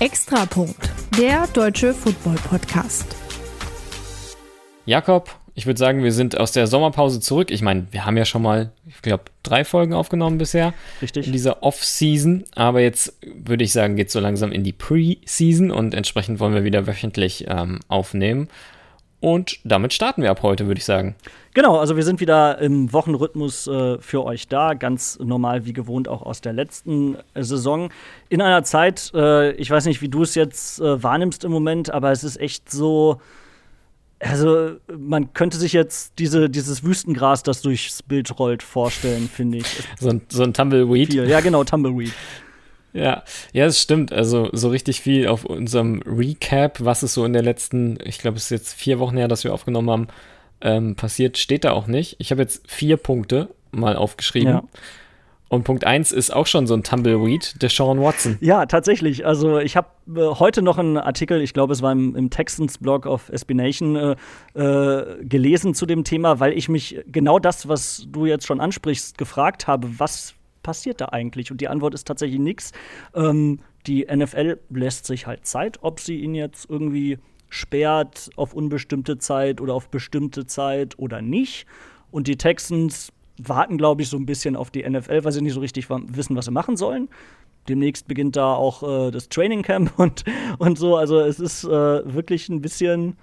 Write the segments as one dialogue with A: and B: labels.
A: Extrapunkt, der deutsche Football-Podcast.
B: Jakob, ich würde sagen, wir sind aus der Sommerpause zurück. Ich meine, wir haben ja schon mal, ich glaube, drei Folgen aufgenommen bisher.
C: Richtig.
B: In dieser Off-Season. Aber jetzt würde ich sagen, geht es so langsam in die Pre-Season und entsprechend wollen wir wieder wöchentlich ähm, aufnehmen. Und damit starten wir ab heute, würde ich sagen.
C: Genau, also wir sind wieder im Wochenrhythmus äh, für euch da, ganz normal wie gewohnt auch aus der letzten äh, Saison. In einer Zeit, äh, ich weiß nicht, wie du es jetzt äh, wahrnimmst im Moment, aber es ist echt so, also man könnte sich jetzt diese, dieses Wüstengras, das durchs Bild rollt, vorstellen, finde ich.
B: So ein, so ein Tumbleweed.
C: Viel. Ja, genau, Tumbleweed.
B: Ja, ja, es stimmt. Also so richtig viel auf unserem Recap, was es so in der letzten, ich glaube, es ist jetzt vier Wochen her, dass wir aufgenommen haben, ähm, passiert, steht da auch nicht. Ich habe jetzt vier Punkte mal aufgeschrieben. Ja. Und Punkt 1 ist auch schon so ein Tumbleweed, der Sean Watson.
C: Ja, tatsächlich. Also ich habe äh, heute noch einen Artikel, ich glaube, es war im, im Texans-Blog auf SB Nation, äh, äh, gelesen zu dem Thema, weil ich mich genau das, was du jetzt schon ansprichst, gefragt habe, was passiert da eigentlich? Und die Antwort ist tatsächlich nichts. Ähm, die NFL lässt sich halt Zeit, ob sie ihn jetzt irgendwie sperrt auf unbestimmte Zeit oder auf bestimmte Zeit oder nicht. Und die Texans warten, glaube ich, so ein bisschen auf die NFL, weil sie nicht so richtig wissen, was sie machen sollen. Demnächst beginnt da auch äh, das Training Camp und, und so. Also es ist äh, wirklich ein bisschen,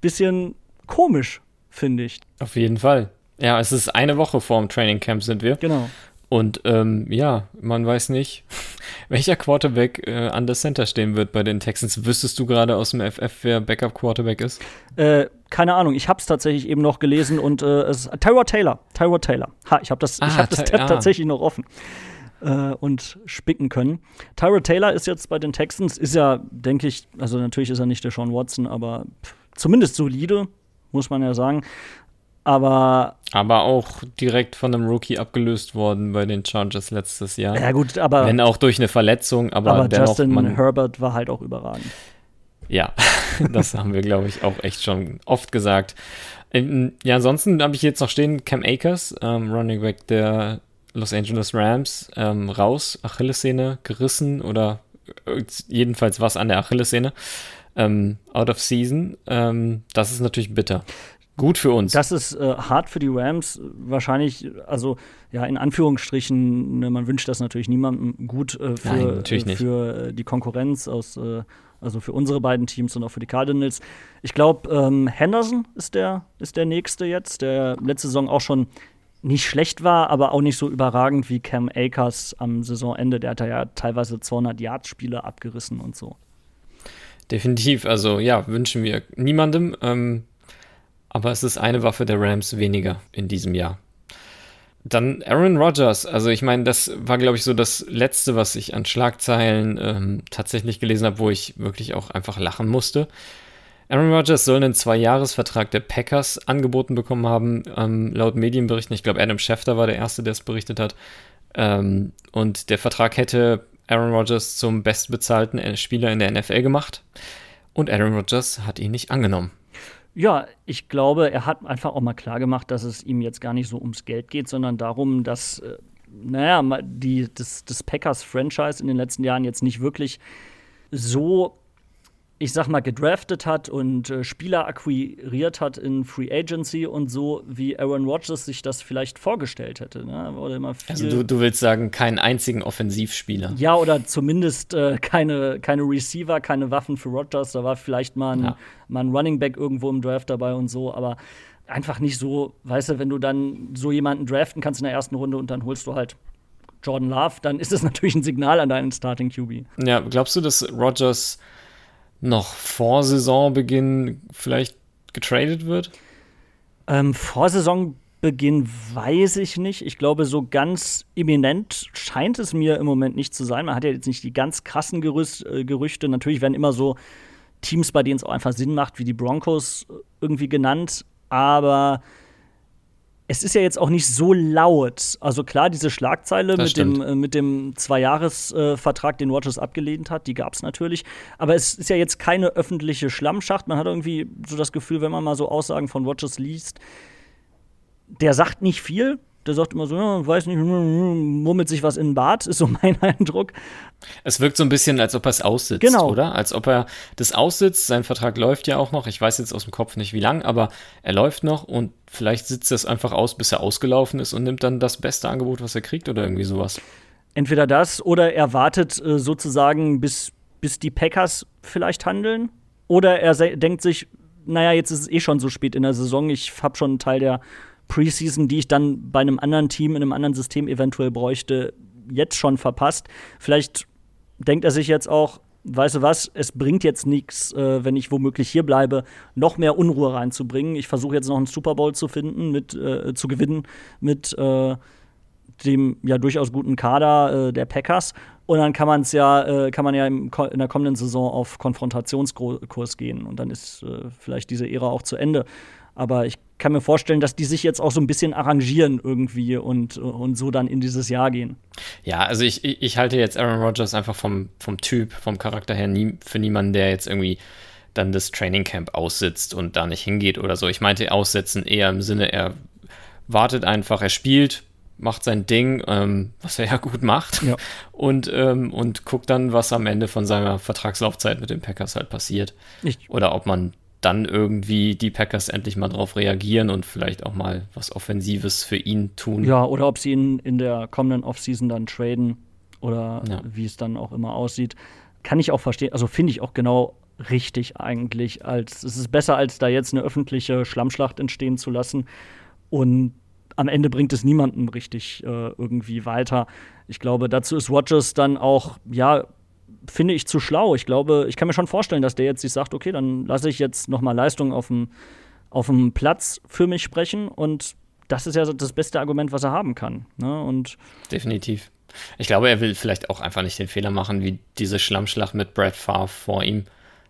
C: bisschen komisch, finde ich.
B: Auf jeden Fall. Ja, es ist eine Woche vorm Training Camp sind wir.
C: Genau.
B: Und ähm, ja, man weiß nicht, welcher Quarterback äh, an der Center stehen wird bei den Texans. Wüsstest du gerade aus dem FF, wer Backup Quarterback ist?
C: Äh, keine Ahnung, ich habe es tatsächlich eben noch gelesen und äh, es ist Tyrod Taylor. Tyrod Taylor. Ha, ich habe das, ah, hab das Tab ah. tatsächlich noch offen äh, und spicken können. Tyrod Taylor ist jetzt bei den Texans, ist ja, denke ich, also natürlich ist er nicht der Sean Watson, aber zumindest solide, muss man ja sagen. Aber.
B: Aber auch direkt von einem Rookie abgelöst worden bei den Chargers letztes Jahr.
C: Ja, gut, aber.
B: Wenn auch durch eine Verletzung, aber,
C: aber
B: dennoch,
C: Justin man, Herbert war halt auch überragend.
B: Ja, das haben wir, glaube ich, auch echt schon oft gesagt. Ähm, ja, ansonsten habe ich jetzt noch stehen Cam Akers, ähm, Running Back der Los Angeles Rams, ähm, raus, Achillessehne gerissen oder äh, jedenfalls was an der Achillessehne. Ähm, out of season. Ähm, das ist natürlich bitter. Gut für uns.
C: Das ist äh, hart für die Rams. Wahrscheinlich, also ja, in Anführungsstrichen, ne, man wünscht das natürlich niemandem gut äh, für,
B: Nein, äh,
C: für äh, die Konkurrenz aus, äh, also für unsere beiden Teams und auch für die Cardinals. Ich glaube, ähm, Henderson ist der, ist der nächste jetzt, der letzte Saison auch schon nicht schlecht war, aber auch nicht so überragend wie Cam Akers am Saisonende. Der hat ja teilweise 200 Yard-Spiele abgerissen und so.
B: Definitiv. Also ja, wünschen wir niemandem. Ähm aber es ist eine Waffe der Rams weniger in diesem Jahr. Dann Aaron Rodgers. Also ich meine, das war, glaube ich, so das Letzte, was ich an Schlagzeilen ähm, tatsächlich gelesen habe, wo ich wirklich auch einfach lachen musste. Aaron Rodgers soll einen Zwei-Jahres-Vertrag der Packers angeboten bekommen haben, ähm, laut Medienberichten. Ich glaube, Adam Schefter war der Erste, der es berichtet hat. Ähm, und der Vertrag hätte Aaron Rodgers zum bestbezahlten Spieler in der NFL gemacht. Und Aaron Rodgers hat ihn nicht angenommen.
C: Ja, ich glaube, er hat einfach auch mal klar gemacht, dass es ihm jetzt gar nicht so ums Geld geht, sondern darum, dass, äh, naja, die, das, das Packers-Franchise in den letzten Jahren jetzt nicht wirklich so ich sag mal, gedraftet hat und äh, Spieler akquiriert hat in Free Agency und so, wie Aaron Rodgers sich das vielleicht vorgestellt hätte. Ne?
B: also du, du, willst sagen, keinen einzigen Offensivspieler.
C: Ja, oder zumindest äh, keine, keine Receiver, keine Waffen für Rodgers. Da war vielleicht mal ein, ja. mal ein Running Back irgendwo im Draft dabei und so, aber einfach nicht so, weißt du, wenn du dann so jemanden draften kannst in der ersten Runde und dann holst du halt Jordan Love, dann ist das natürlich ein Signal an deinen Starting QB.
B: Ja, glaubst du, dass Rodgers noch vor Saisonbeginn vielleicht getradet wird?
C: Ähm, vor Saisonbeginn weiß ich nicht. Ich glaube, so ganz imminent scheint es mir im Moment nicht zu sein. Man hat ja jetzt nicht die ganz krassen Gerüst, äh, Gerüchte. Natürlich werden immer so Teams, bei denen es auch einfach Sinn macht, wie die Broncos äh, irgendwie genannt. Aber es ist ja jetzt auch nicht so laut. Also klar, diese Schlagzeile mit dem, äh, mit dem Zweijahresvertrag, den Rogers abgelehnt hat, die gab es natürlich. Aber es ist ja jetzt keine öffentliche Schlammschacht. Man hat irgendwie so das Gefühl, wenn man mal so Aussagen von Rogers liest, der sagt nicht viel. Der sagt immer so, ja, weiß nicht, murmelt sich was in den Bart, ist so mein Eindruck.
B: Es wirkt so ein bisschen, als ob er es aussitzt,
C: genau.
B: oder? Als ob er das aussitzt. Sein Vertrag läuft ja auch noch. Ich weiß jetzt aus dem Kopf nicht, wie lang, aber er läuft noch und vielleicht sitzt er es einfach aus, bis er ausgelaufen ist und nimmt dann das beste Angebot, was er kriegt oder irgendwie sowas.
C: Entweder das oder er wartet äh, sozusagen, bis, bis die Packers vielleicht handeln. Oder er denkt sich, naja, jetzt ist es eh schon so spät in der Saison. Ich habe schon einen Teil der Preseason, die ich dann bei einem anderen Team in einem anderen System eventuell bräuchte, jetzt schon verpasst. Vielleicht denkt er sich jetzt auch, weißt du was, es bringt jetzt nichts, äh, wenn ich womöglich hier bleibe, noch mehr Unruhe reinzubringen. Ich versuche jetzt noch einen Super Bowl zu finden, mit, äh, zu gewinnen mit äh, dem ja durchaus guten Kader äh, der Packers. Und dann kann man es ja, äh, kann man ja in der kommenden Saison auf Konfrontationskurs gehen. Und dann ist äh, vielleicht diese Ära auch zu Ende. Aber ich kann mir vorstellen, dass die sich jetzt auch so ein bisschen arrangieren irgendwie und, und so dann in dieses Jahr gehen.
B: Ja, also ich, ich halte jetzt Aaron Rodgers einfach vom, vom Typ, vom Charakter her nie, für niemanden, der jetzt irgendwie dann das Trainingcamp aussitzt und da nicht hingeht oder so. Ich meinte aussetzen eher im Sinne, er wartet einfach, er spielt, macht sein Ding, ähm, was er ja gut macht, ja. Und, ähm, und guckt dann, was am Ende von seiner Vertragslaufzeit mit den Packers halt passiert. Ich Oder ob man dann irgendwie die Packers endlich mal darauf reagieren und vielleicht auch mal was Offensives für ihn tun.
C: Ja, oder ob sie ihn in der kommenden Offseason dann traden oder ja. wie es dann auch immer aussieht. Kann ich auch verstehen, also finde ich auch genau richtig eigentlich. Als, es ist besser, als da jetzt eine öffentliche Schlammschlacht entstehen zu lassen. Und am Ende bringt es niemandem richtig äh, irgendwie weiter. Ich glaube, dazu ist Rogers dann auch, ja, finde ich zu schlau. Ich glaube, ich kann mir schon vorstellen, dass der jetzt sich sagt, okay, dann lasse ich jetzt noch mal Leistung auf dem, auf dem Platz für mich sprechen und das ist ja das beste Argument, was er haben kann. Ne? Und
B: Definitiv. Ich glaube, er will vielleicht auch einfach nicht den Fehler machen, wie diese Schlammschlacht mit Brad Favre vor ihm.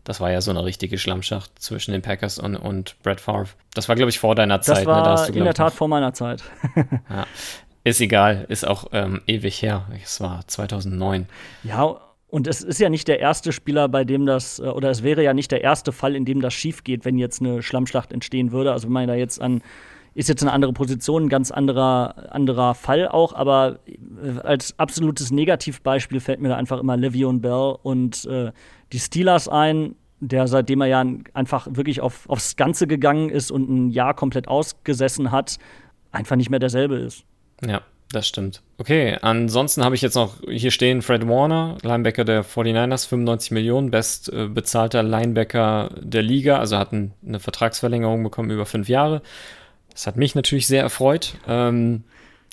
B: Das war ja so eine richtige Schlammschacht zwischen den Packers und, und Brett Favre. Das war, glaube ich, vor deiner Zeit.
C: Das war
B: ne?
C: da du, in der Tat vor meiner Zeit.
B: ja. Ist egal, ist auch ähm, ewig her. Es war 2009.
C: Ja, und es ist ja nicht der erste Spieler, bei dem das, äh, oder es wäre ja nicht der erste Fall, in dem das schief geht, wenn jetzt eine Schlammschlacht entstehen würde. Also wenn man da jetzt an, ist jetzt eine andere Position, ein ganz anderer, anderer Fall auch, aber äh, als absolutes Negativbeispiel fällt mir da einfach immer Le'Veon Bell und äh, die Steelers ein, der seitdem er ja einfach wirklich auf, aufs Ganze gegangen ist und ein Jahr komplett ausgesessen hat, einfach nicht mehr derselbe ist.
B: Ja, das stimmt. Okay, ansonsten habe ich jetzt noch hier stehen Fred Warner, Linebacker der 49ers, 95 Millionen, best äh, bezahlter Linebacker der Liga, also hat ein, eine Vertragsverlängerung bekommen über fünf Jahre. Das hat mich natürlich sehr erfreut. Ähm,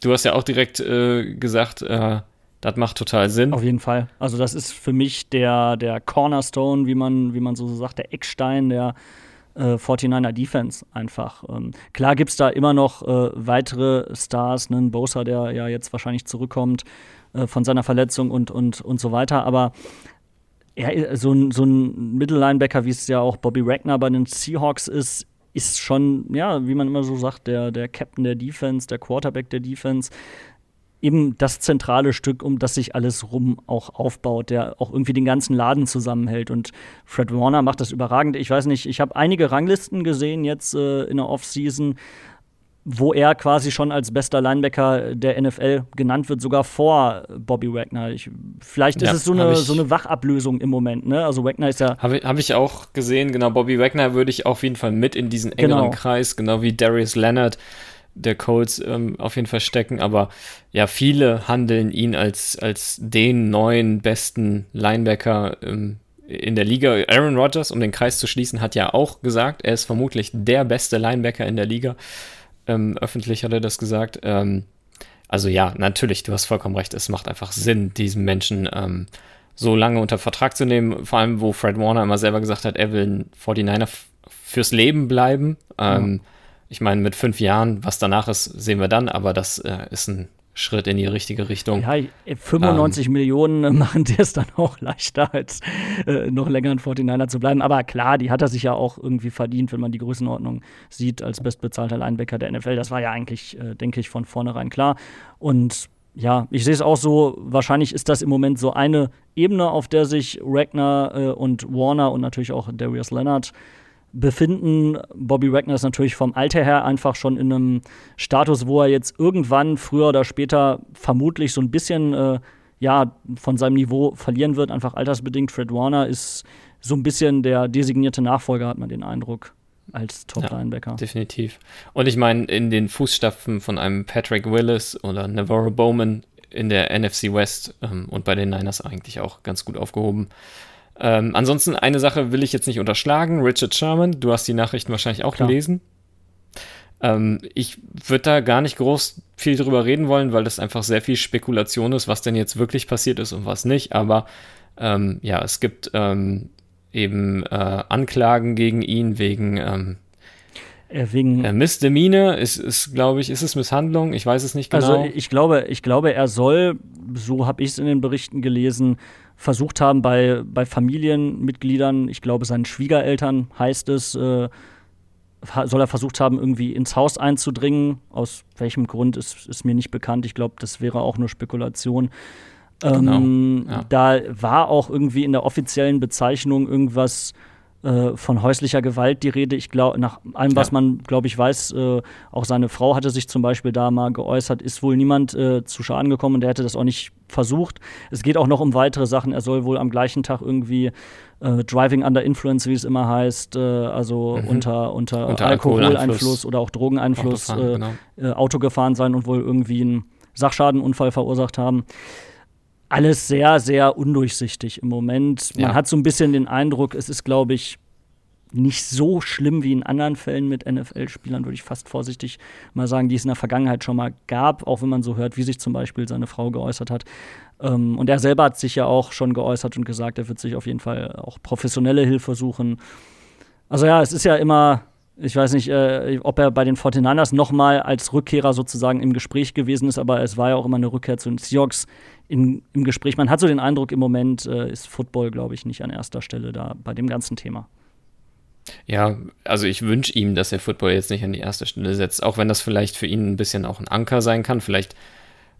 B: du hast ja auch direkt äh, gesagt, äh, das macht total Sinn.
C: Auf jeden Fall. Also das ist für mich der, der Cornerstone, wie man, wie man so sagt, der Eckstein der äh, 49er Defense einfach. Ähm, klar gibt es da immer noch äh, weitere Stars, einen Bosa, der ja jetzt wahrscheinlich zurückkommt äh, von seiner Verletzung und, und, und so weiter, aber er, so, ein, so ein Mittellinebacker, wie es ja auch Bobby Wagner bei den Seahawks ist, ist schon, ja, wie man immer so sagt, der, der Captain der Defense, der Quarterback der Defense eben das zentrale Stück, um das sich alles rum auch aufbaut, der auch irgendwie den ganzen Laden zusammenhält. Und Fred Warner macht das überragend. Ich weiß nicht, ich habe einige Ranglisten gesehen jetzt äh, in der Offseason, wo er quasi schon als bester Linebacker der NFL genannt wird, sogar vor Bobby Wagner. Ich, vielleicht ist ja, es so eine, so eine Wachablösung im Moment. Ne? Also Wagner ist ja.
B: Habe hab ich auch gesehen, genau. Bobby Wagner würde ich auf jeden Fall mit in diesen engeren genau. Kreis, genau wie Darius Leonard der Colts ähm, auf jeden Fall stecken, aber ja, viele handeln ihn als, als den neuen besten Linebacker ähm, in der Liga. Aaron Rodgers, um den Kreis zu schließen, hat ja auch gesagt, er ist vermutlich der beste Linebacker in der Liga. Ähm, öffentlich hat er das gesagt. Ähm, also ja, natürlich, du hast vollkommen recht, es macht einfach Sinn, diesen Menschen ähm, so lange unter Vertrag zu nehmen, vor allem wo Fred Warner immer selber gesagt hat, er will ein 49er fürs Leben bleiben. Mhm ich meine, mit fünf Jahren, was danach ist, sehen wir dann, aber das äh, ist ein Schritt in die richtige Richtung.
C: Ja, 95 ähm, Millionen machen dir es dann auch leichter, als äh, noch länger ein 49er zu bleiben. Aber klar, die hat er sich ja auch irgendwie verdient, wenn man die Größenordnung sieht, als bestbezahlter Linebacker der NFL. Das war ja eigentlich, äh, denke ich, von vornherein klar. Und ja, ich sehe es auch so, wahrscheinlich ist das im Moment so eine Ebene, auf der sich Ragnar äh, und Warner und natürlich auch Darius Leonard befinden. Bobby Wagner ist natürlich vom Alter her einfach schon in einem Status, wo er jetzt irgendwann früher oder später vermutlich so ein bisschen äh, ja, von seinem Niveau verlieren wird, einfach altersbedingt. Fred Warner ist so ein bisschen der designierte Nachfolger, hat man den Eindruck, als Top-Linebacker. Ja,
B: definitiv. Und ich meine, in den Fußstapfen von einem Patrick Willis oder Navarro Bowman in der NFC West ähm, und bei den Niners eigentlich auch ganz gut aufgehoben. Ähm, ansonsten eine Sache will ich jetzt nicht unterschlagen. Richard Sherman, du hast die Nachrichten wahrscheinlich auch Klar. gelesen. Ähm, ich würde da gar nicht groß viel drüber reden wollen, weil das einfach sehr viel Spekulation ist, was denn jetzt wirklich passiert ist und was nicht. Aber ähm, ja, es gibt ähm, eben äh, Anklagen gegen ihn wegen ähm,
C: äh, wegen
B: äh, Misdemeanor ist, ist glaube ich, ist es Misshandlung? Ich weiß es nicht
C: also genau. Also ich glaube, ich glaube, er soll, so habe ich es in den Berichten gelesen, versucht haben, bei, bei Familienmitgliedern, ich glaube, seinen Schwiegereltern heißt es, äh, soll er versucht haben, irgendwie ins Haus einzudringen. Aus welchem Grund ist, ist mir nicht bekannt. Ich glaube, das wäre auch nur Spekulation. Genau. Ähm, ja. Da war auch irgendwie in der offiziellen Bezeichnung irgendwas äh, von häuslicher Gewalt die Rede. Ich glaube, nach allem, was ja. man, glaube ich, weiß, äh, auch seine Frau hatte sich zum Beispiel da mal geäußert, ist wohl niemand äh, zu Schaden gekommen und der hätte das auch nicht versucht. Es geht auch noch um weitere Sachen. Er soll wohl am gleichen Tag irgendwie äh, Driving under Influence, wie es immer heißt, äh, also mhm. unter, unter, unter Alkoholeinfluss oder auch Drogeneinfluss Auto, genau. Auto gefahren sein und wohl irgendwie einen Sachschadenunfall verursacht haben alles sehr, sehr undurchsichtig im Moment. Man ja. hat so ein bisschen den Eindruck, es ist, glaube ich, nicht so schlimm wie in anderen Fällen mit NFL-Spielern, würde ich fast vorsichtig mal sagen, die es in der Vergangenheit schon mal gab, auch wenn man so hört, wie sich zum Beispiel seine Frau geäußert hat. Ähm, und er selber hat sich ja auch schon geäußert und gesagt, er wird sich auf jeden Fall auch professionelle Hilfe suchen. Also ja, es ist ja immer ich weiß nicht, äh, ob er bei den 49ers nochmal als Rückkehrer sozusagen im Gespräch gewesen ist, aber es war ja auch immer eine Rückkehr zu den Seahawks in, im Gespräch. Man hat so den Eindruck, im Moment äh, ist Football, glaube ich, nicht an erster Stelle da bei dem ganzen Thema.
B: Ja, also ich wünsche ihm, dass er Football jetzt nicht an die erste Stelle setzt, auch wenn das vielleicht für ihn ein bisschen auch ein Anker sein kann. Vielleicht,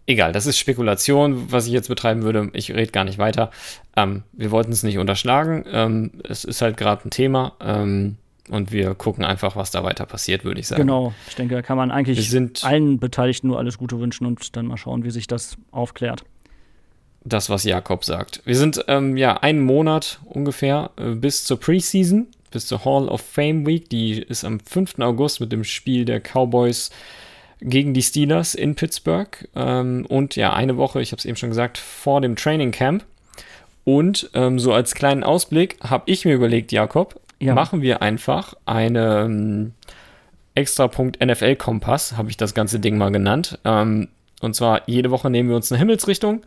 B: egal, das ist Spekulation, was ich jetzt betreiben würde. Ich rede gar nicht weiter. Ähm, wir wollten es nicht unterschlagen. Ähm, es ist halt gerade ein Thema. Ähm, und wir gucken einfach, was da weiter passiert, würde ich sagen.
C: Genau, ich denke, da kann man eigentlich allen Beteiligten nur alles Gute wünschen und dann mal schauen, wie sich das aufklärt.
B: Das, was Jakob sagt. Wir sind ähm, ja einen Monat ungefähr äh, bis zur Preseason, bis zur Hall of Fame Week. Die ist am 5. August mit dem Spiel der Cowboys gegen die Steelers in Pittsburgh. Ähm, und ja, eine Woche, ich habe es eben schon gesagt, vor dem Training Camp. Und ähm, so als kleinen Ausblick habe ich mir überlegt, Jakob, ja. machen wir einfach eine ähm, extra Punkt NFL-Kompass, habe ich das ganze Ding mal genannt. Ähm, und zwar jede Woche nehmen wir uns eine Himmelsrichtung.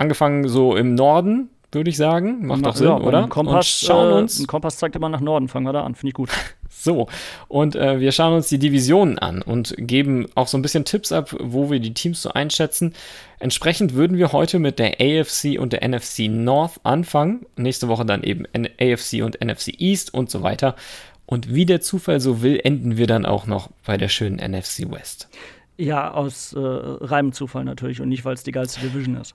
B: Angefangen so im Norden, würde ich sagen. Macht doch Sinn, ja, oder?
C: Ein Kompass, und schauen uns, äh, ein Kompass zeigt immer nach Norden. Fangen wir da an. Finde ich gut.
B: so, und äh, wir schauen uns die Divisionen an und geben auch so ein bisschen Tipps ab, wo wir die Teams so einschätzen. Entsprechend würden wir heute mit der AFC und der NFC North anfangen. Nächste Woche dann eben AFC und NFC East und so weiter. Und wie der Zufall so will, enden wir dann auch noch bei der schönen NFC West.
C: Ja, aus äh, reinem Zufall natürlich und nicht, weil es die geilste Division ist.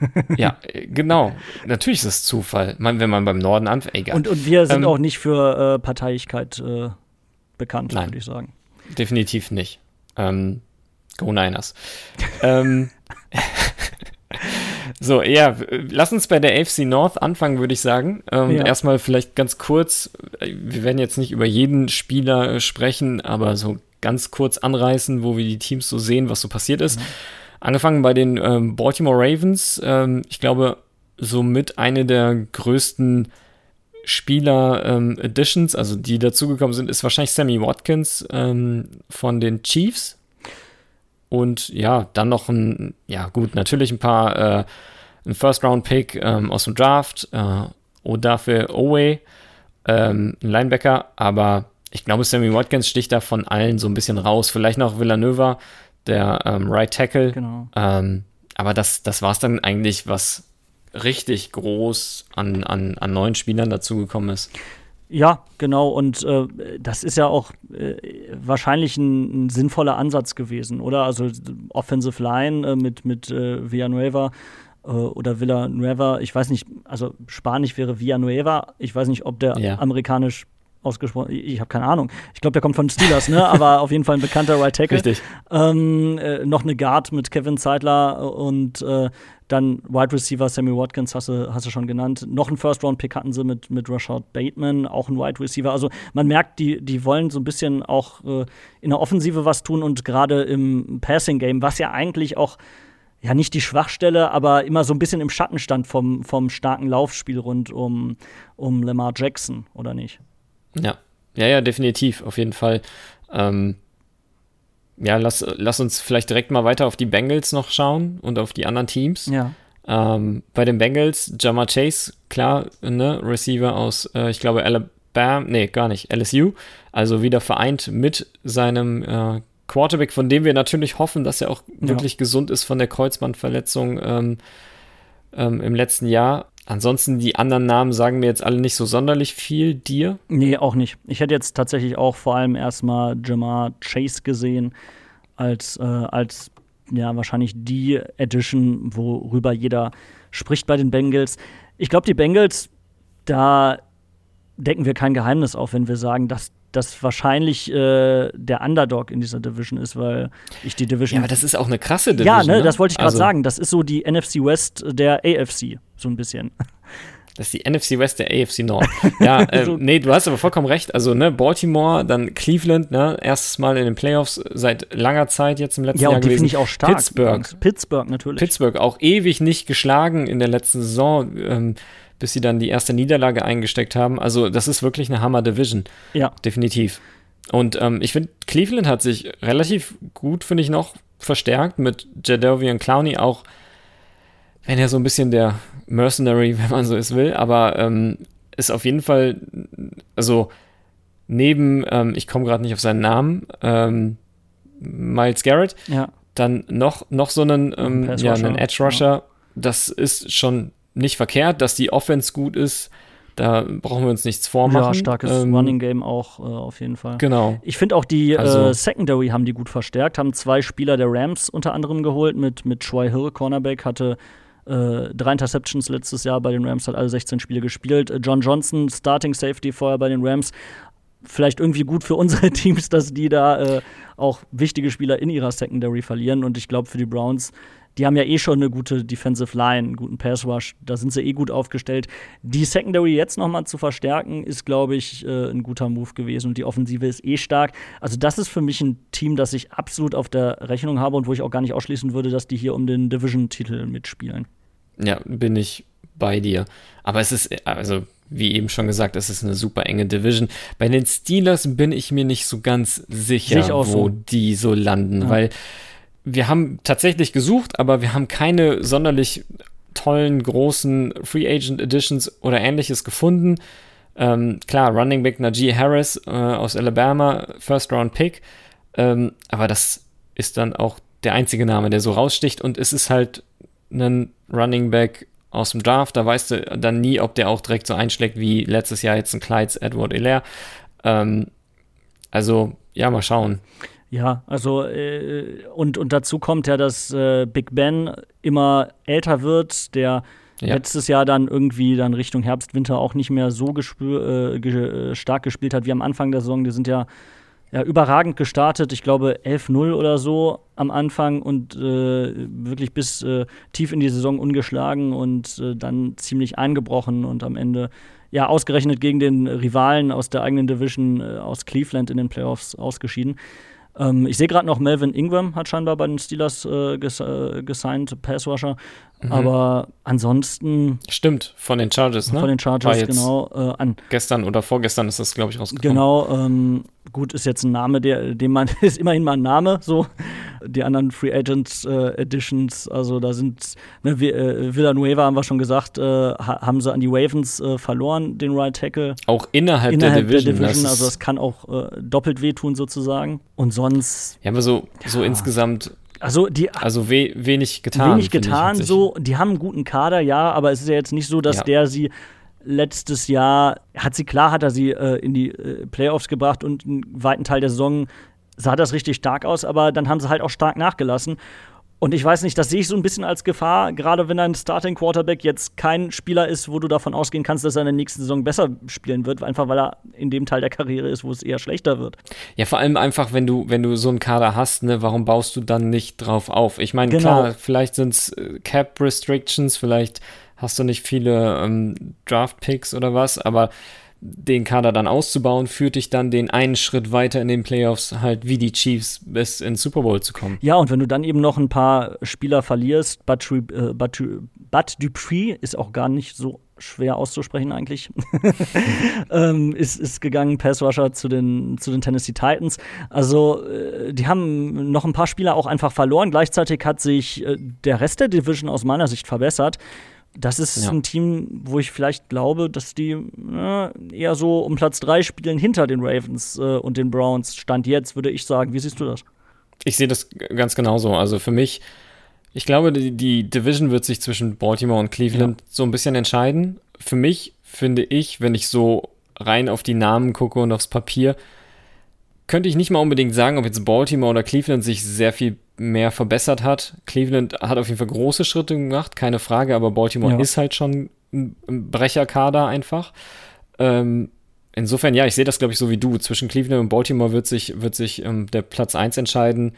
B: ja, genau. Natürlich ist es Zufall, man, wenn man beim Norden anfängt. Egal.
C: Und, und wir sind ähm, auch nicht für äh, Parteiigkeit äh, bekannt, würde ich sagen.
B: Definitiv nicht. Ähm, go Niners. ähm, so, ja, lass uns bei der AFC North anfangen, würde ich sagen. Ähm, ja. Erstmal vielleicht ganz kurz, wir werden jetzt nicht über jeden Spieler sprechen, aber so ganz kurz anreißen, wo wir die Teams so sehen, was so passiert ist. Mhm. Angefangen bei den ähm, Baltimore Ravens, ähm, ich glaube, somit eine der größten Spieler-Additions, ähm, also die dazugekommen sind, ist wahrscheinlich Sammy Watkins ähm, von den Chiefs. Und ja, dann noch ein, ja gut, natürlich ein paar, äh, ein First-Round-Pick ähm, aus dem Draft, äh, Odafe Owe, ähm, ein Linebacker, aber ich glaube, Sammy Watkins sticht da von allen so ein bisschen raus. Vielleicht noch Villanova, der ähm, Right Tackle. Genau. Ähm, aber das, das war es dann eigentlich, was richtig groß an, an, an neuen Spielern dazugekommen ist.
C: Ja, genau. Und äh, das ist ja auch äh, wahrscheinlich ein, ein, sinnvoller Ansatz gewesen, oder? Also Offensive Line äh, mit, mit äh, Villanueva äh, oder Villanueva, ich weiß nicht, also Spanisch wäre Villanueva. Ich weiß nicht, ob der ja. amerikanisch ausgesprochen. Ich, ich habe keine Ahnung. Ich glaube, der kommt von Steelers, ne? Aber auf jeden Fall ein bekannter Right Tackle.
B: Richtig.
C: Ähm, äh, noch eine Guard mit Kevin Zeitler und äh, dann Wide Receiver Sammy Watkins hast du, hast du schon genannt. Noch einen First-Round-Pick hatten sie mit, mit Rashad Bateman, auch ein Wide Receiver. Also man merkt, die, die wollen so ein bisschen auch äh, in der Offensive was tun und gerade im Passing-Game, was ja eigentlich auch ja nicht die Schwachstelle, aber immer so ein bisschen im Schatten stand vom, vom starken Laufspiel rund um, um Lamar Jackson, oder nicht?
B: Ja, ja, ja, definitiv, auf jeden Fall. Ähm, ja, lass, lass uns vielleicht direkt mal weiter auf die Bengals noch schauen und auf die anderen Teams.
C: Ja.
B: Ähm, bei den Bengals, Jamar Chase, klar, ne, Receiver aus, äh, ich glaube, Alabama, nee, gar nicht, LSU, also wieder vereint mit seinem äh, Quarterback, von dem wir natürlich hoffen, dass er auch ja. wirklich gesund ist von der Kreuzbandverletzung ähm, ähm, im letzten Jahr. Ansonsten, die anderen Namen sagen mir jetzt alle nicht so sonderlich viel. Dir?
C: Nee, auch nicht. Ich hätte jetzt tatsächlich auch vor allem erstmal Jamar Chase gesehen, als, äh, als ja, wahrscheinlich die Edition, worüber jeder spricht bei den Bengals. Ich glaube, die Bengals, da decken wir kein Geheimnis auf, wenn wir sagen, dass das wahrscheinlich äh, der Underdog in dieser Division ist, weil ich die Division.
B: Ja, aber das ist auch eine krasse Division.
C: Ja, ne, ne? das wollte ich gerade also, sagen. Das ist so die NFC West der AFC, so ein bisschen.
B: Das ist die NFC West der AFC North. Ja, äh, nee, du hast aber vollkommen recht. Also, ne, Baltimore, dann Cleveland, ne, erstes Mal in den Playoffs seit langer Zeit jetzt im letzten
C: ja,
B: Jahr
C: gewesen.
B: Ja,
C: die finde ich auch stark.
B: Pittsburgh.
C: Pittsburgh natürlich.
B: Pittsburgh auch ewig nicht geschlagen in der letzten Saison. Ähm, bis sie dann die erste Niederlage eingesteckt haben. Also das ist wirklich eine Hammer-Division.
C: Ja.
B: Definitiv. Und ähm, ich finde, Cleveland hat sich relativ gut, finde ich, noch verstärkt mit Jadavian Clowney, auch wenn er so ein bisschen der Mercenary, wenn man so es will, aber ähm, ist auf jeden Fall, also neben, ähm, ich komme gerade nicht auf seinen Namen, ähm, Miles Garrett,
C: ja.
B: dann noch, noch so einen, ähm, ja, einen Edge Rusher, ja. das ist schon nicht verkehrt, dass die Offense gut ist. Da brauchen wir uns nichts vormachen. Ja,
C: starkes ähm, Running Game auch äh, auf jeden Fall.
B: Genau.
C: Ich finde auch die äh, also, äh, Secondary haben die gut verstärkt, haben zwei Spieler der Rams unter anderem geholt mit, mit Troy Hill, Cornerback, hatte äh, drei Interceptions letztes Jahr bei den Rams, hat alle 16 Spiele gespielt. Äh, John Johnson, Starting Safety vorher bei den Rams. Vielleicht irgendwie gut für unsere Teams, dass die da äh, auch wichtige Spieler in ihrer Secondary verlieren. Und ich glaube, für die Browns die haben ja eh schon eine gute Defensive Line, einen guten Pass Rush, da sind sie eh gut aufgestellt. Die Secondary jetzt nochmal zu verstärken, ist, glaube ich, äh, ein guter Move gewesen und die Offensive ist eh stark. Also, das ist für mich ein Team, das ich absolut auf der Rechnung habe und wo ich auch gar nicht ausschließen würde, dass die hier um den Division-Titel mitspielen.
B: Ja, bin ich bei dir. Aber es ist, also, wie eben schon gesagt, es ist eine super enge Division. Bei den Steelers bin ich mir nicht so ganz sicher, wo so. die so landen, ja. weil wir haben tatsächlich gesucht, aber wir haben keine sonderlich tollen, großen Free Agent Editions oder ähnliches gefunden. Ähm, klar, Running Back Najee Harris äh, aus Alabama, First Round Pick. Ähm, aber das ist dann auch der einzige Name, der so raussticht. Und es ist halt ein Running Back aus dem Draft. Da weißt du dann nie, ob der auch direkt so einschlägt wie letztes Jahr jetzt ein Clydes Edward Hilaire. Ähm, also, ja, mal schauen.
C: Ja, also äh, und, und dazu kommt ja, dass äh, Big Ben immer älter wird, der ja. letztes Jahr dann irgendwie dann Richtung Herbst, Winter auch nicht mehr so gespür, äh, ge stark gespielt hat wie am Anfang der Saison. Die sind ja, ja überragend gestartet, ich glaube 11-0 oder so am Anfang und äh, wirklich bis äh, tief in die Saison ungeschlagen und äh, dann ziemlich eingebrochen und am Ende ja ausgerechnet gegen den Rivalen aus der eigenen Division aus Cleveland in den Playoffs ausgeschieden. Ähm, ich sehe gerade noch, Melvin Ingram hat scheinbar bei den Steelers äh, ges äh, gesigned, Passwasher. Mhm. Aber ansonsten.
B: Stimmt, von den Chargers, ne?
C: Von den Chargers, genau.
B: Äh, an. Gestern oder vorgestern ist das, glaube ich, rausgekommen.
C: Genau, ähm, gut, ist jetzt ein Name, der, den man, ist immerhin mal ein Name, so. Die anderen Free Agents äh, Editions, also da sind, ne, äh, Villanueva haben wir schon gesagt, äh, haben sie an die Ravens äh, verloren, den Right Tackle.
B: Auch innerhalb, innerhalb der Division. Der Division
C: also das kann auch äh, doppelt wehtun sozusagen. Und sonst.
B: Ja, aber so, so ja. insgesamt
C: also, die,
B: also we wenig getan.
C: Wenig getan, so. Die haben einen guten Kader, ja, aber es ist ja jetzt nicht so, dass ja. der sie letztes Jahr, hat sie, klar hat er sie äh, in die äh, Playoffs gebracht und einen weiten Teil der Saison sah das richtig stark aus, aber dann haben sie halt auch stark nachgelassen. Und ich weiß nicht, das sehe ich so ein bisschen als Gefahr, gerade wenn ein Starting Quarterback jetzt kein Spieler ist, wo du davon ausgehen kannst, dass er in der nächsten Saison besser spielen wird, einfach weil er in dem Teil der Karriere ist, wo es eher schlechter wird.
B: Ja, vor allem einfach, wenn du, wenn du so einen Kader hast, ne, warum baust du dann nicht drauf auf? Ich meine, genau. klar, vielleicht sind es äh, Cap Restrictions, vielleicht hast du nicht viele ähm, Draft Picks oder was, aber den Kader dann auszubauen, führt dich dann den einen Schritt weiter in den Playoffs, halt wie die Chiefs bis ins Super Bowl zu kommen.
C: Ja, und wenn du dann eben noch ein paar Spieler verlierst, Bud, äh, Bud, Bud Dupree ist auch gar nicht so schwer auszusprechen eigentlich, ähm, ist, ist gegangen, Pass Rusher zu den, zu den Tennessee Titans. Also, äh, die haben noch ein paar Spieler auch einfach verloren. Gleichzeitig hat sich äh, der Rest der Division aus meiner Sicht verbessert. Das ist ja. ein Team, wo ich vielleicht glaube, dass die na, eher so um Platz 3 spielen hinter den Ravens äh, und den Browns. Stand jetzt, würde ich sagen. Wie siehst du das?
B: Ich sehe das ganz genauso. Also für mich, ich glaube, die, die Division wird sich zwischen Baltimore und Cleveland ja. so ein bisschen entscheiden. Für mich finde ich, wenn ich so rein auf die Namen gucke und aufs Papier, könnte ich nicht mal unbedingt sagen, ob jetzt Baltimore oder Cleveland sich sehr viel mehr verbessert hat. Cleveland hat auf jeden Fall große Schritte gemacht, keine Frage, aber Baltimore ja. ist halt schon ein Brecherkader einfach. Ähm, insofern, ja, ich sehe das, glaube ich, so wie du. Zwischen Cleveland und Baltimore wird sich, wird sich ähm, der Platz 1 entscheiden,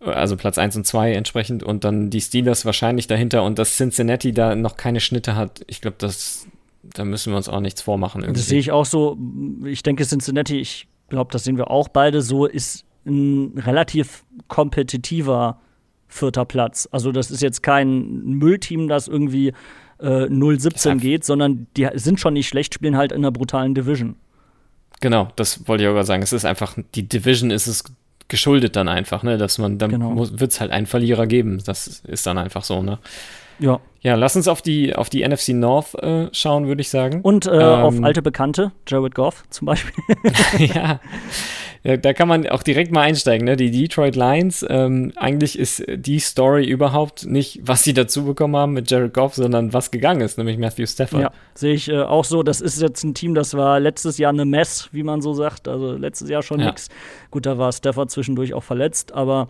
B: also Platz 1 und 2 entsprechend, und dann die Steelers wahrscheinlich dahinter und dass Cincinnati da noch keine Schnitte hat, ich glaube, das da müssen wir uns auch nichts vormachen.
C: Irgendwie. Das sehe ich auch so. Ich denke, Cincinnati, ich glaube, das sehen wir auch beide so, ist ein relativ kompetitiver vierter Platz. Also das ist jetzt kein Müllteam, das irgendwie äh, 0-17 geht, sondern die sind schon nicht schlecht, spielen halt in einer brutalen Division.
B: Genau, das wollte ich auch sagen. Es ist einfach, die Division ist es geschuldet dann einfach, ne? Dass man, dann genau. wird es halt einen Verlierer geben. Das ist dann einfach so, ne?
C: Ja.
B: Ja, lass uns auf die, auf die NFC North äh, schauen, würde ich sagen.
C: Und äh, ähm, auf alte Bekannte, Jared Goff zum Beispiel.
B: ja. ja. da kann man auch direkt mal einsteigen. Ne? Die Detroit Lions, ähm, eigentlich ist die Story überhaupt nicht, was sie dazu bekommen haben mit Jared Goff, sondern was gegangen ist, nämlich Matthew Stafford. Ja,
C: sehe ich äh, auch so. Das ist jetzt ein Team, das war letztes Jahr eine Mess, wie man so sagt. Also letztes Jahr schon ja. nichts. Gut, da war Stafford zwischendurch auch verletzt, aber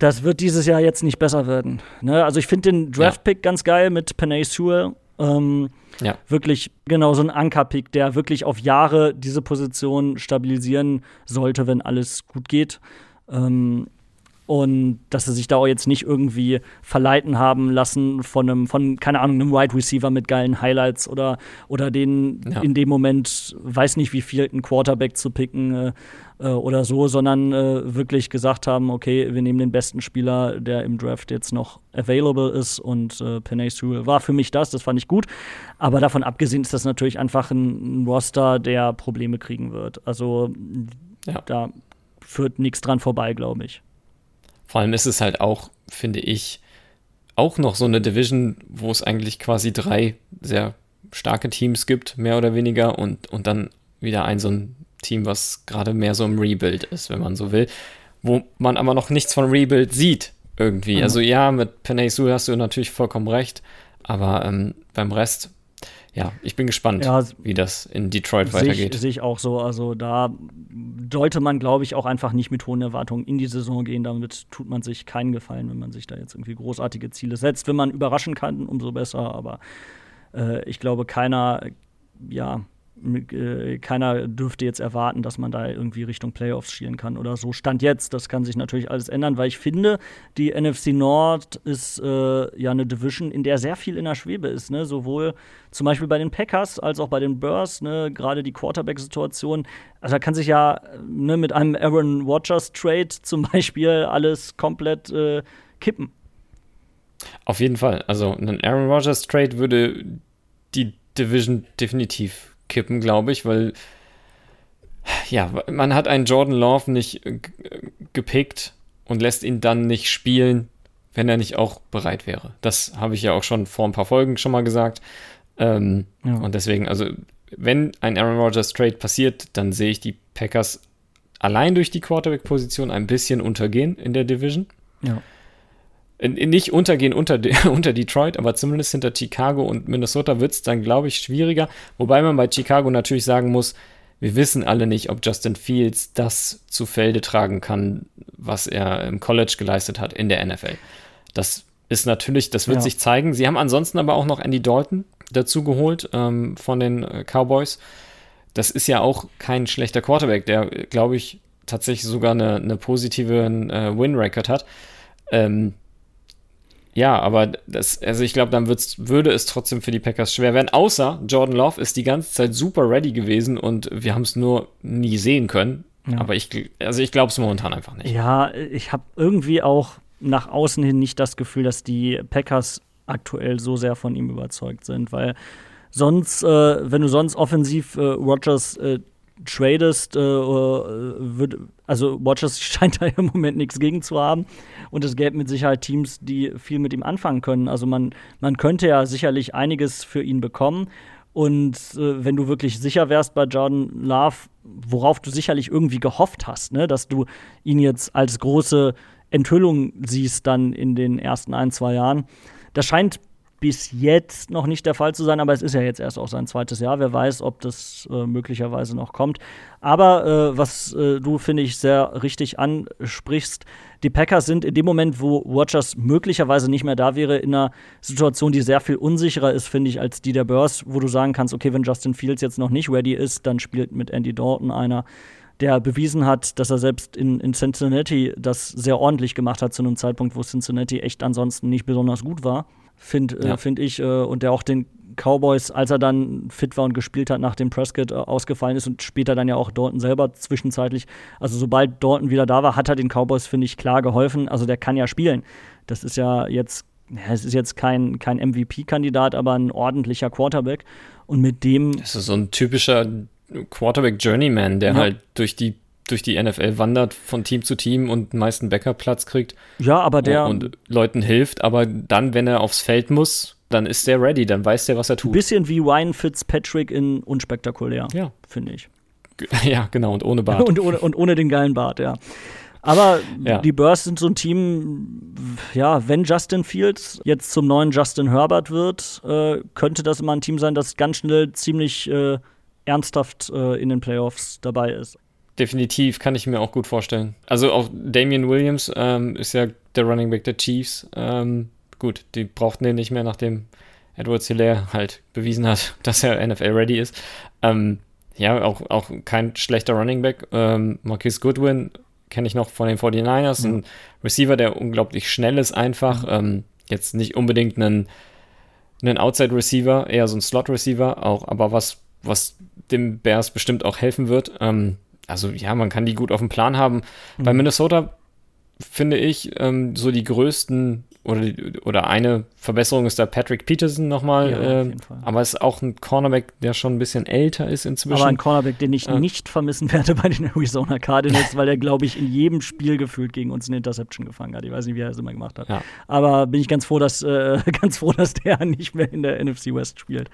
C: das wird dieses Jahr jetzt nicht besser werden. Ne? Also ich finde den Draft-Pick ja. ganz geil mit Panay Sewell. Ähm, ja. Wirklich genau so ein Anker-Pick, der wirklich auf Jahre diese Position stabilisieren sollte, wenn alles gut geht. Ähm, und dass sie sich da auch jetzt nicht irgendwie verleiten haben lassen von einem, von, keine Ahnung, einem Wide Receiver mit geilen Highlights oder, oder den ja. in dem Moment, weiß nicht wie viel, einen Quarterback zu picken äh, äh, oder so, sondern äh, wirklich gesagt haben, okay, wir nehmen den besten Spieler, der im Draft jetzt noch available ist und äh, Penay Sewell war für mich das, das fand ich gut. Aber davon abgesehen ist das natürlich einfach ein, ein Roster, der Probleme kriegen wird. Also ja. da führt nichts dran vorbei, glaube ich.
B: Vor allem ist es halt auch, finde ich, auch noch so eine Division, wo es eigentlich quasi drei sehr starke Teams gibt, mehr oder weniger, und, und dann wieder ein so ein Team, was gerade mehr so im Rebuild ist, wenn man so will, wo man aber noch nichts von Rebuild sieht irgendwie. Mhm. Also ja, mit Penay Sewell hast du natürlich vollkommen recht, aber ähm, beim Rest ja, ich bin gespannt, ja, wie das in Detroit weitergeht.
C: Sehe ich auch so. Also da sollte man, glaube ich, auch einfach nicht mit hohen Erwartungen in die Saison gehen. Damit tut man sich keinen Gefallen, wenn man sich da jetzt irgendwie großartige Ziele setzt. Wenn man überraschen kann, umso besser. Aber äh, ich glaube, keiner, ja, keiner dürfte jetzt erwarten, dass man da irgendwie Richtung Playoffs schielen kann oder so. Stand jetzt, das kann sich natürlich alles ändern, weil ich finde, die NFC Nord ist äh, ja eine Division, in der sehr viel in der Schwebe ist. Ne? Sowohl zum Beispiel bei den Packers als auch bei den Bears, ne? gerade die Quarterback-Situation. Also da kann sich ja ne, mit einem Aaron Rodgers-Trade zum Beispiel alles komplett äh, kippen.
B: Auf jeden Fall. Also ein Aaron Rodgers-Trade würde die Division definitiv kippen, glaube ich, weil ja, man hat einen Jordan Love nicht äh, gepickt und lässt ihn dann nicht spielen, wenn er nicht auch bereit wäre. Das habe ich ja auch schon vor ein paar Folgen schon mal gesagt. Ähm, ja. Und deswegen, also, wenn ein Aaron Rodgers Trade passiert, dann sehe ich die Packers allein durch die Quarterback-Position ein bisschen untergehen in der Division.
C: Ja
B: nicht untergehen unter, unter Detroit, aber zumindest hinter Chicago und Minnesota wird es dann, glaube ich, schwieriger. Wobei man bei Chicago natürlich sagen muss, wir wissen alle nicht, ob Justin Fields das zu Felde tragen kann, was er im College geleistet hat in der NFL. Das ist natürlich, das wird ja. sich zeigen. Sie haben ansonsten aber auch noch Andy Dalton dazu geholt ähm, von den äh, Cowboys. Das ist ja auch kein schlechter Quarterback, der, glaube ich, tatsächlich sogar eine, eine positive äh, Win-Record hat. Ähm, ja, aber das, also ich glaube, dann würde es trotzdem für die Packers schwer werden. Außer Jordan Love ist die ganze Zeit super ready gewesen und wir haben es nur nie sehen können. Ja. Aber ich, also ich glaube es momentan einfach nicht.
C: Ja, ich habe irgendwie auch nach außen hin nicht das Gefühl, dass die Packers aktuell so sehr von ihm überzeugt sind, weil sonst, äh, wenn du sonst offensiv äh, Rogers äh, tradest, äh, wird, also Rogers scheint da im Moment nichts gegen zu haben und es gäbe mit Sicherheit Teams, die viel mit ihm anfangen können. Also man, man könnte ja sicherlich einiges für ihn bekommen. Und äh, wenn du wirklich sicher wärst bei Jordan Love, worauf du sicherlich irgendwie gehofft hast, ne, dass du ihn jetzt als große Enthüllung siehst dann in den ersten ein, zwei Jahren. Das scheint bis jetzt noch nicht der Fall zu sein, aber es ist ja jetzt erst auch sein zweites Jahr. Wer weiß, ob das äh, möglicherweise noch kommt. Aber äh, was äh, du, finde ich, sehr richtig ansprichst, die Packers sind in dem Moment, wo Rogers möglicherweise nicht mehr da wäre, in einer Situation, die sehr viel unsicherer ist, finde ich, als die der Bears, wo du sagen kannst, okay, wenn Justin Fields jetzt noch nicht ready ist, dann spielt mit Andy Dalton einer, der bewiesen hat, dass er selbst in, in Cincinnati das sehr ordentlich gemacht hat zu einem Zeitpunkt, wo Cincinnati echt ansonsten nicht besonders gut war, finde äh, ja. äh, find ich. Äh, und der auch den Cowboys, als er dann fit war und gespielt hat, nachdem Prescott äh, ausgefallen ist und später dann ja auch Dorton selber zwischenzeitlich. Also sobald Dorton wieder da war, hat er den Cowboys, finde ich, klar geholfen. Also der kann ja spielen. Das ist ja jetzt, ja, es ist jetzt kein, kein MVP-Kandidat, aber ein ordentlicher Quarterback. Und mit dem.
B: Das ist so ein typischer Quarterback-Journeyman, der ja. halt durch die durch die NFL wandert von Team zu Team und meisten Backup-Platz kriegt.
C: Ja, aber der.
B: Und, und Leuten hilft, aber dann, wenn er aufs Feld muss, dann ist der ready, dann weiß der, was er tut. Ein
C: bisschen wie Ryan Fitzpatrick in unspektakulär, ja. finde ich.
B: Ja, genau, und ohne Bart.
C: und, ohne, und ohne den geilen Bart, ja. Aber ja. die Bears sind so ein Team, ja, wenn Justin Fields jetzt zum neuen Justin Herbert wird, äh, könnte das immer ein Team sein, das ganz schnell ziemlich äh, ernsthaft äh, in den Playoffs dabei ist.
B: Definitiv, kann ich mir auch gut vorstellen. Also auch Damian Williams ähm, ist ja der Running Back der Chiefs. Ähm, gut, die brauchten den nicht mehr, nachdem Edward Hilaire halt bewiesen hat, dass er NFL-ready ist. Ähm, ja, auch, auch kein schlechter Running Back. Ähm, Marquis Goodwin kenne ich noch von den 49ers, mhm. ein Receiver, der unglaublich schnell ist, einfach. Mhm. Ähm, jetzt nicht unbedingt einen, einen Outside-Receiver, eher so ein Slot-Receiver, auch, aber was was dem Bears bestimmt auch helfen wird. Ähm, also ja, man kann die gut auf dem Plan haben. Mhm. Bei Minnesota finde ich ähm, so die größten oder, oder eine Verbesserung ist da Patrick Peterson nochmal. Ja, äh, aber es ist auch ein Cornerback, der schon ein bisschen älter ist inzwischen. Aber
C: ein Cornerback, den ich äh. nicht vermissen werde bei den Arizona Cardinals, weil er, glaube ich, in jedem Spiel gefühlt gegen uns eine Interception gefangen hat. Ich weiß nicht, wie er das immer gemacht hat. Ja. Aber bin ich ganz froh, dass, äh, ganz froh, dass der nicht mehr in der NFC West spielt.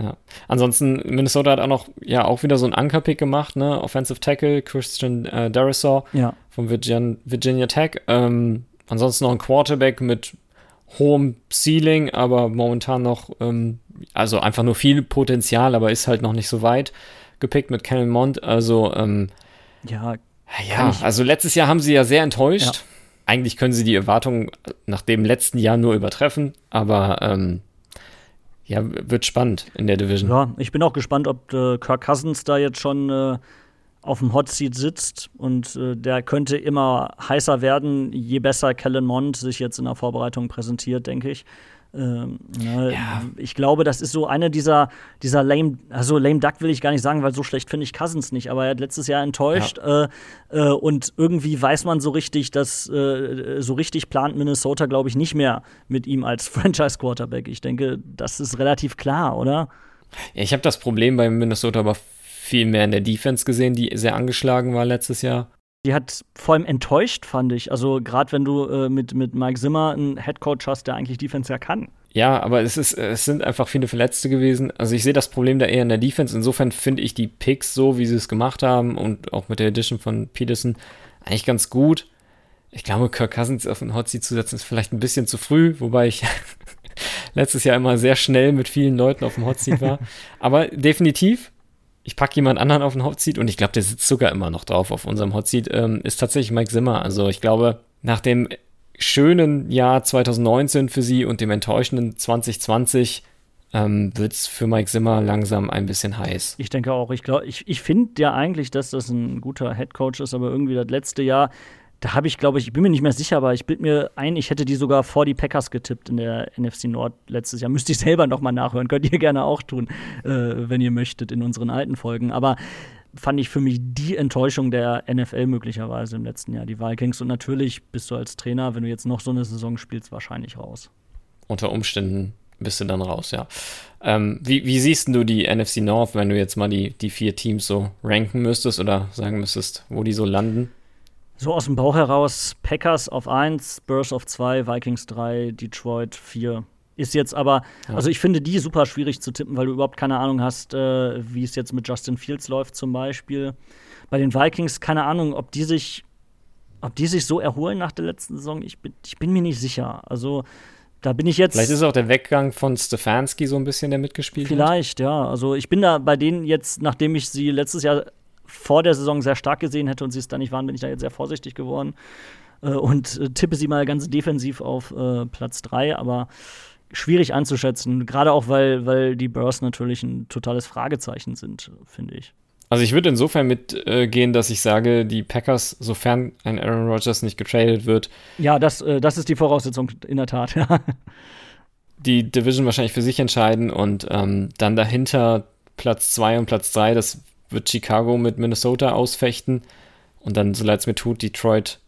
B: Ja. Ansonsten, Minnesota hat auch noch, ja, auch wieder so einen Ankerpick gemacht, ne? Offensive Tackle, Christian äh, Darisaw ja. von Virginia, Virginia Tech. Ähm, ansonsten noch ein Quarterback mit hohem Ceiling, aber momentan noch, ähm, also einfach nur viel Potenzial, aber ist halt noch nicht so weit gepickt mit Kellen Mond. Also, ähm,
C: ja,
B: ja, also letztes Jahr haben sie ja sehr enttäuscht. Ja. Eigentlich können sie die Erwartungen nach dem letzten Jahr nur übertreffen, aber ähm, ja, wird spannend in der Division.
C: Ja, ich bin auch gespannt, ob äh, Kirk Cousins da jetzt schon äh, auf dem Hot Seat sitzt und äh, der könnte immer heißer werden, je besser Kellen Mond sich jetzt in der Vorbereitung präsentiert, denke ich. Ähm, ne, ja. Ich glaube, das ist so eine dieser, dieser lame, also lame Duck will ich gar nicht sagen, weil so schlecht finde ich Cousins nicht, aber er hat letztes Jahr enttäuscht ja. äh, äh, und irgendwie weiß man so richtig, dass äh, so richtig plant Minnesota, glaube ich, nicht mehr mit ihm als Franchise Quarterback. Ich denke, das ist relativ klar, oder?
B: Ja, ich habe das Problem bei Minnesota aber viel mehr in der Defense gesehen, die sehr angeschlagen war letztes Jahr
C: die hat vor allem enttäuscht, fand ich. Also gerade wenn du äh, mit, mit Mike Zimmer einen Headcoach hast, der eigentlich Defense ja kann.
B: Ja, aber es, ist, es sind einfach viele Verletzte gewesen. Also ich sehe das Problem da eher in der Defense. Insofern finde ich die Picks so, wie sie es gemacht haben und auch mit der Edition von Peterson eigentlich ganz gut. Ich glaube, Kirk Cousins auf den Hot Seat zu setzen ist vielleicht ein bisschen zu früh, wobei ich letztes Jahr immer sehr schnell mit vielen Leuten auf dem Hot Seat war. aber definitiv ich packe jemand anderen auf den Hotseat und ich glaube, der sitzt sogar immer noch drauf auf unserem Hotseat, ähm, ist tatsächlich Mike Zimmer. Also ich glaube, nach dem schönen Jahr 2019 für sie und dem enttäuschenden 2020 ähm, wird es für Mike Zimmer langsam ein bisschen heiß.
C: Ich denke auch. Ich, ich, ich finde ja eigentlich, dass das ein guter Headcoach ist, aber irgendwie das letzte Jahr, da habe ich, glaube ich, ich bin mir nicht mehr sicher, aber ich bild mir ein, ich hätte die sogar vor die Packers getippt in der NFC Nord letztes Jahr. Müsste ich selber noch mal nachhören. Könnt ihr gerne auch tun, äh, wenn ihr möchtet, in unseren alten Folgen. Aber fand ich für mich die Enttäuschung der NFL möglicherweise im letzten Jahr, die Vikings. Und natürlich bist du als Trainer, wenn du jetzt noch so eine Saison spielst, wahrscheinlich raus.
B: Unter Umständen bist du dann raus, ja. Ähm, wie, wie, siehst du die NFC North, wenn du jetzt mal die, die vier Teams so ranken müsstest oder sagen müsstest, wo die so landen?
C: So aus dem Bauch heraus Packers auf 1, Spurs auf 2, Vikings 3, Detroit 4. Ist jetzt aber, ja. also ich finde die super schwierig zu tippen, weil du überhaupt keine Ahnung hast, äh, wie es jetzt mit Justin Fields läuft zum Beispiel. Bei den Vikings keine Ahnung, ob die sich, ob die sich so erholen nach der letzten Saison. Ich bin, ich bin mir nicht sicher. Also da bin ich jetzt.
B: Vielleicht ist auch der Weggang von Stefanski so ein bisschen, der mitgespielt
C: Vielleicht,
B: hat.
C: ja. Also ich bin da bei denen jetzt, nachdem ich sie letztes Jahr vor der Saison sehr stark gesehen hätte und sie es da nicht waren, bin ich da jetzt sehr vorsichtig geworden äh, und äh, tippe sie mal ganz defensiv auf äh, Platz 3, aber schwierig einzuschätzen, gerade auch weil, weil die Burrs natürlich ein totales Fragezeichen sind, finde ich.
B: Also ich würde insofern mitgehen, dass ich sage, die Packers, sofern ein Aaron Rodgers nicht getradet wird.
C: Ja, das, äh, das ist die Voraussetzung in der Tat, ja.
B: Die Division wahrscheinlich für sich entscheiden und ähm, dann dahinter Platz 2 und Platz 3, das wird Chicago mit Minnesota ausfechten. Und dann, so leid es mir tut, Detroit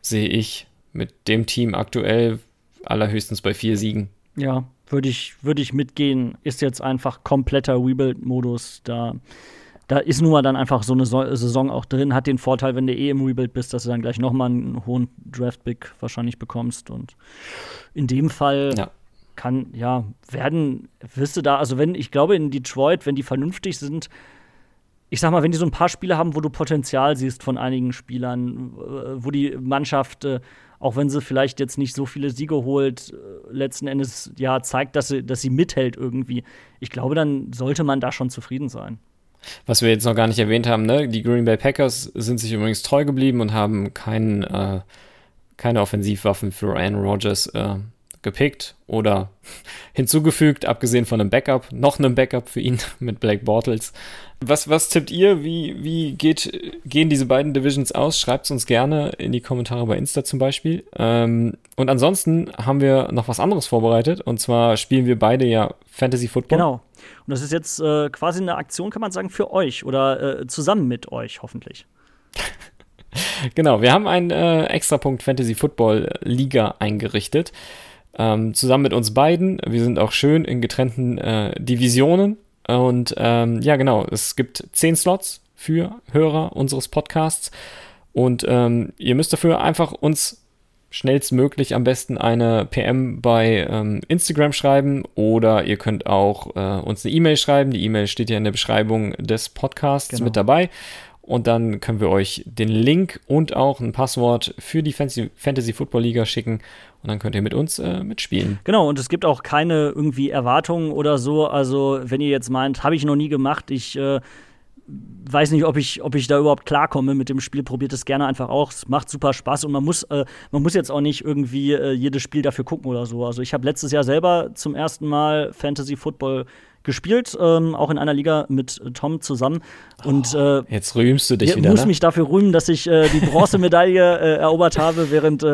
B: sehe ich mit dem Team aktuell allerhöchstens bei vier Siegen.
C: Ja, würde ich, würd ich mitgehen. Ist jetzt einfach kompletter Rebuild-Modus. Da da ist nun mal dann einfach so eine Saison auch drin, hat den Vorteil, wenn du eh im Rebuild bist, dass du dann gleich nochmal einen hohen Draft-Pick wahrscheinlich bekommst. Und in dem Fall ja. kann, ja, werden, wirst du da, also wenn, ich glaube in Detroit, wenn die vernünftig sind, ich sag mal, wenn die so ein paar Spiele haben, wo du Potenzial siehst von einigen Spielern, wo die Mannschaft, äh, auch wenn sie vielleicht jetzt nicht so viele Siege holt, äh, letzten Endes ja zeigt, dass sie, dass sie mithält irgendwie. Ich glaube, dann sollte man da schon zufrieden sein.
B: Was wir jetzt noch gar nicht erwähnt haben, ne? die Green Bay Packers sind sich übrigens treu geblieben und haben kein, äh, keine Offensivwaffen für Aaron Rodgers äh, gepickt oder hinzugefügt, abgesehen von einem Backup, noch einem Backup für ihn mit Blake Bortles. Was, was tippt ihr? Wie, wie geht, gehen diese beiden Divisions aus? Schreibt es uns gerne in die Kommentare bei Insta zum Beispiel. Ähm, und ansonsten haben wir noch was anderes vorbereitet. Und zwar spielen wir beide ja Fantasy Football.
C: Genau. Und das ist jetzt äh, quasi eine Aktion, kann man sagen, für euch oder äh, zusammen mit euch hoffentlich.
B: genau, wir haben einen äh, Extrapunkt Fantasy Football Liga eingerichtet. Ähm, zusammen mit uns beiden. Wir sind auch schön in getrennten äh, Divisionen. Und ähm, ja, genau, es gibt zehn Slots für Hörer unseres Podcasts. Und ähm, ihr müsst dafür einfach uns schnellstmöglich am besten eine PM bei ähm, Instagram schreiben oder ihr könnt auch äh, uns eine E-Mail schreiben. Die E-Mail steht ja in der Beschreibung des Podcasts genau. mit dabei. Und dann können wir euch den Link und auch ein Passwort für die Fantasy, Fantasy Football Liga schicken. Und dann könnt ihr mit uns äh, mitspielen.
C: Genau, und es gibt auch keine irgendwie Erwartungen oder so. Also, wenn ihr jetzt meint, habe ich noch nie gemacht, ich äh, weiß nicht, ob ich, ob ich da überhaupt klarkomme mit dem Spiel. Probiert es gerne einfach auch. Es macht super Spaß und man muss, äh, man muss jetzt auch nicht irgendwie äh, jedes Spiel dafür gucken oder so. Also ich habe letztes Jahr selber zum ersten Mal Fantasy Football gespielt, ähm, auch in einer Liga mit Tom zusammen. Und
B: äh, jetzt rühmst du dich wieder.
C: Ich muss
B: ne?
C: mich dafür rühmen, dass ich äh, die Bronzemedaille äh, erobert habe, während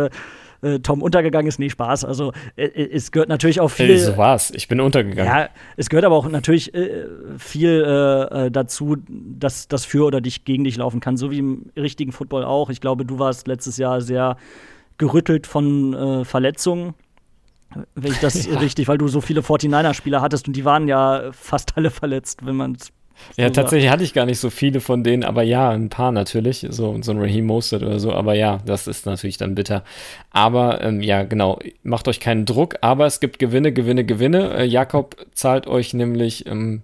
C: äh, äh, Tom untergegangen ist. Nee, Spaß. Also äh, es gehört natürlich auch viel. Hey,
B: so war's. Ich bin untergegangen.
C: Ja, es gehört aber auch natürlich viel dazu, dass das für oder dich gegen dich laufen kann, so wie im richtigen Football auch. Ich glaube, du warst letztes Jahr sehr gerüttelt von Verletzungen wenn ich das ja. richtig, weil du so viele 49er-Spieler hattest und die waren ja fast alle verletzt, wenn man es.
B: Ja, tatsächlich hatte ich gar nicht so viele von denen, aber ja, ein paar natürlich, so, so ein Raheem Mostert oder so, aber ja, das ist natürlich dann bitter. Aber ähm, ja, genau, macht euch keinen Druck, aber es gibt Gewinne, Gewinne, Gewinne. Äh, Jakob zahlt euch nämlich ähm,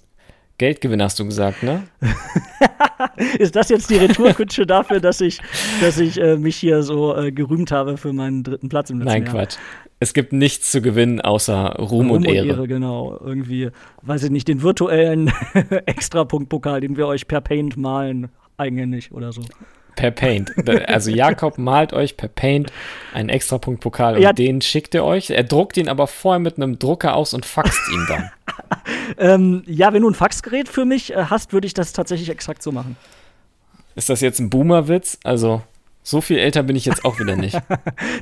B: Geldgewinne, hast du gesagt, ne?
C: ist das jetzt die Retourkutsche dafür, dass ich, dass ich äh, mich hier so äh, gerühmt habe für meinen dritten Platz im letzten
B: Nein,
C: Jahr?
B: Quatsch. Es gibt nichts zu gewinnen außer Ruhm, und Ehre.
C: Genau, irgendwie, weiß ich nicht, den virtuellen Extrapunktpokal, den wir euch per Paint malen, eigenhändig oder so.
B: Per Paint. Also Jakob malt euch per Paint einen Extrapunktpokal und
C: Ja.
B: den schickt er euch. Er druckt ihn aber vorher mit einem Drucker aus und faxt ihn dann.
C: Ähm, ja, wenn du ein Faxgerät für mich äh, hast, würde ich das tatsächlich exakt so machen.
B: Ist das jetzt ein Boomer-Witz? Also, so viel älter bin ich jetzt auch wieder nicht.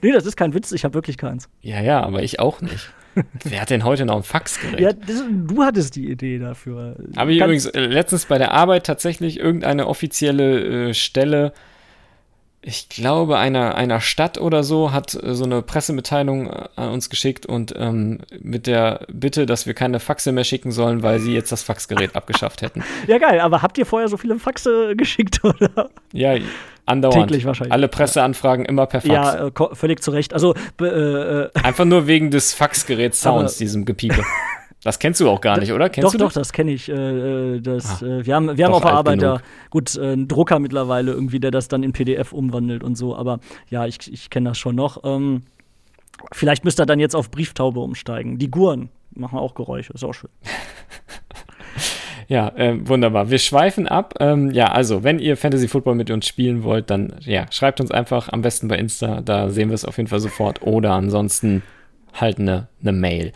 C: Nee, das ist kein Witz, ich habe wirklich keins.
B: Ja, ja, aber ich auch nicht. Wer hat denn heute noch ein Faxgerät?
C: Ja, das, du hattest die Idee dafür.
B: Habe ich übrigens äh, letztens bei der Arbeit tatsächlich irgendeine offizielle äh, Stelle, ich glaube einer, einer Stadt oder so, hat äh, so eine Pressemitteilung äh, an uns geschickt und ähm, mit der Bitte, dass wir keine Faxe mehr schicken sollen, weil sie jetzt das Faxgerät abgeschafft hätten.
C: Ja, geil, aber habt ihr vorher so viele Faxe geschickt, oder?
B: Ja, andauernd.
C: Täglich wahrscheinlich.
B: Alle Presseanfragen immer per Fax.
C: Ja, äh, völlig zu Recht. Also, äh, äh,
B: Einfach nur wegen des Faxgerät-Sounds, diesem Gepiepe. Das kennst du auch gar nicht, oder? Kennst
C: doch,
B: du
C: doch,
B: das?
C: das kenne ich. Äh, äh, das,
B: Ah,
C: äh, wir haben, wir haben auf der Arbeit gut, äh, einen Drucker mittlerweile irgendwie, der das dann in PDF umwandelt und so, aber ja, ich, ich kenne das schon noch. Ähm, vielleicht müsst ihr dann jetzt auf Brieftaube umsteigen. Die Guren machen auch Geräusche, ist auch schön.
B: Ja, ähm, wunderbar. Wir schweifen ab. Ähm, ja, also, wenn ihr Fantasy Football mit uns spielen wollt, dann ja, schreibt uns einfach am besten bei Insta, da sehen wir es auf jeden Fall sofort. Oder ansonsten halt eine ne Mail.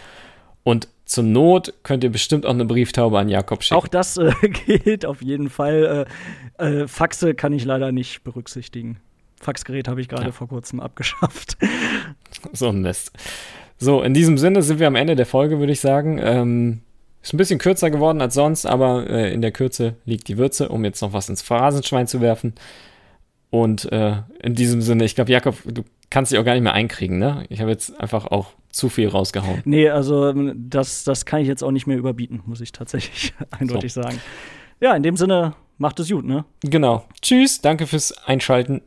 B: Und zur Not könnt ihr bestimmt auch eine Brieftaube an Jakob schicken.
C: Auch das äh, gilt auf jeden Fall. Äh, äh, Faxe kann ich leider nicht berücksichtigen. Faxgerät habe ich gerade
B: Ja.
C: vor kurzem abgeschafft.
B: So ein Mist. So, in diesem Sinne sind wir am Ende der Folge, würde ich sagen. Ähm, ist ein bisschen kürzer geworden als sonst, aber äh, in der Kürze liegt die Würze, um jetzt noch was ins Phrasenschwein zu werfen. Und äh, in diesem Sinne, ich glaube, Jakob, du kannst dich auch gar nicht mehr einkriegen, ne? Ich habe jetzt einfach auch zu viel rausgehauen.
C: Nee, also ähm, das, das kann ich jetzt auch nicht mehr überbieten, muss ich tatsächlich eindeutig sagen. Ja, in dem Sinne, macht es gut, ne?
B: Genau. Tschüss, danke fürs Einschalten.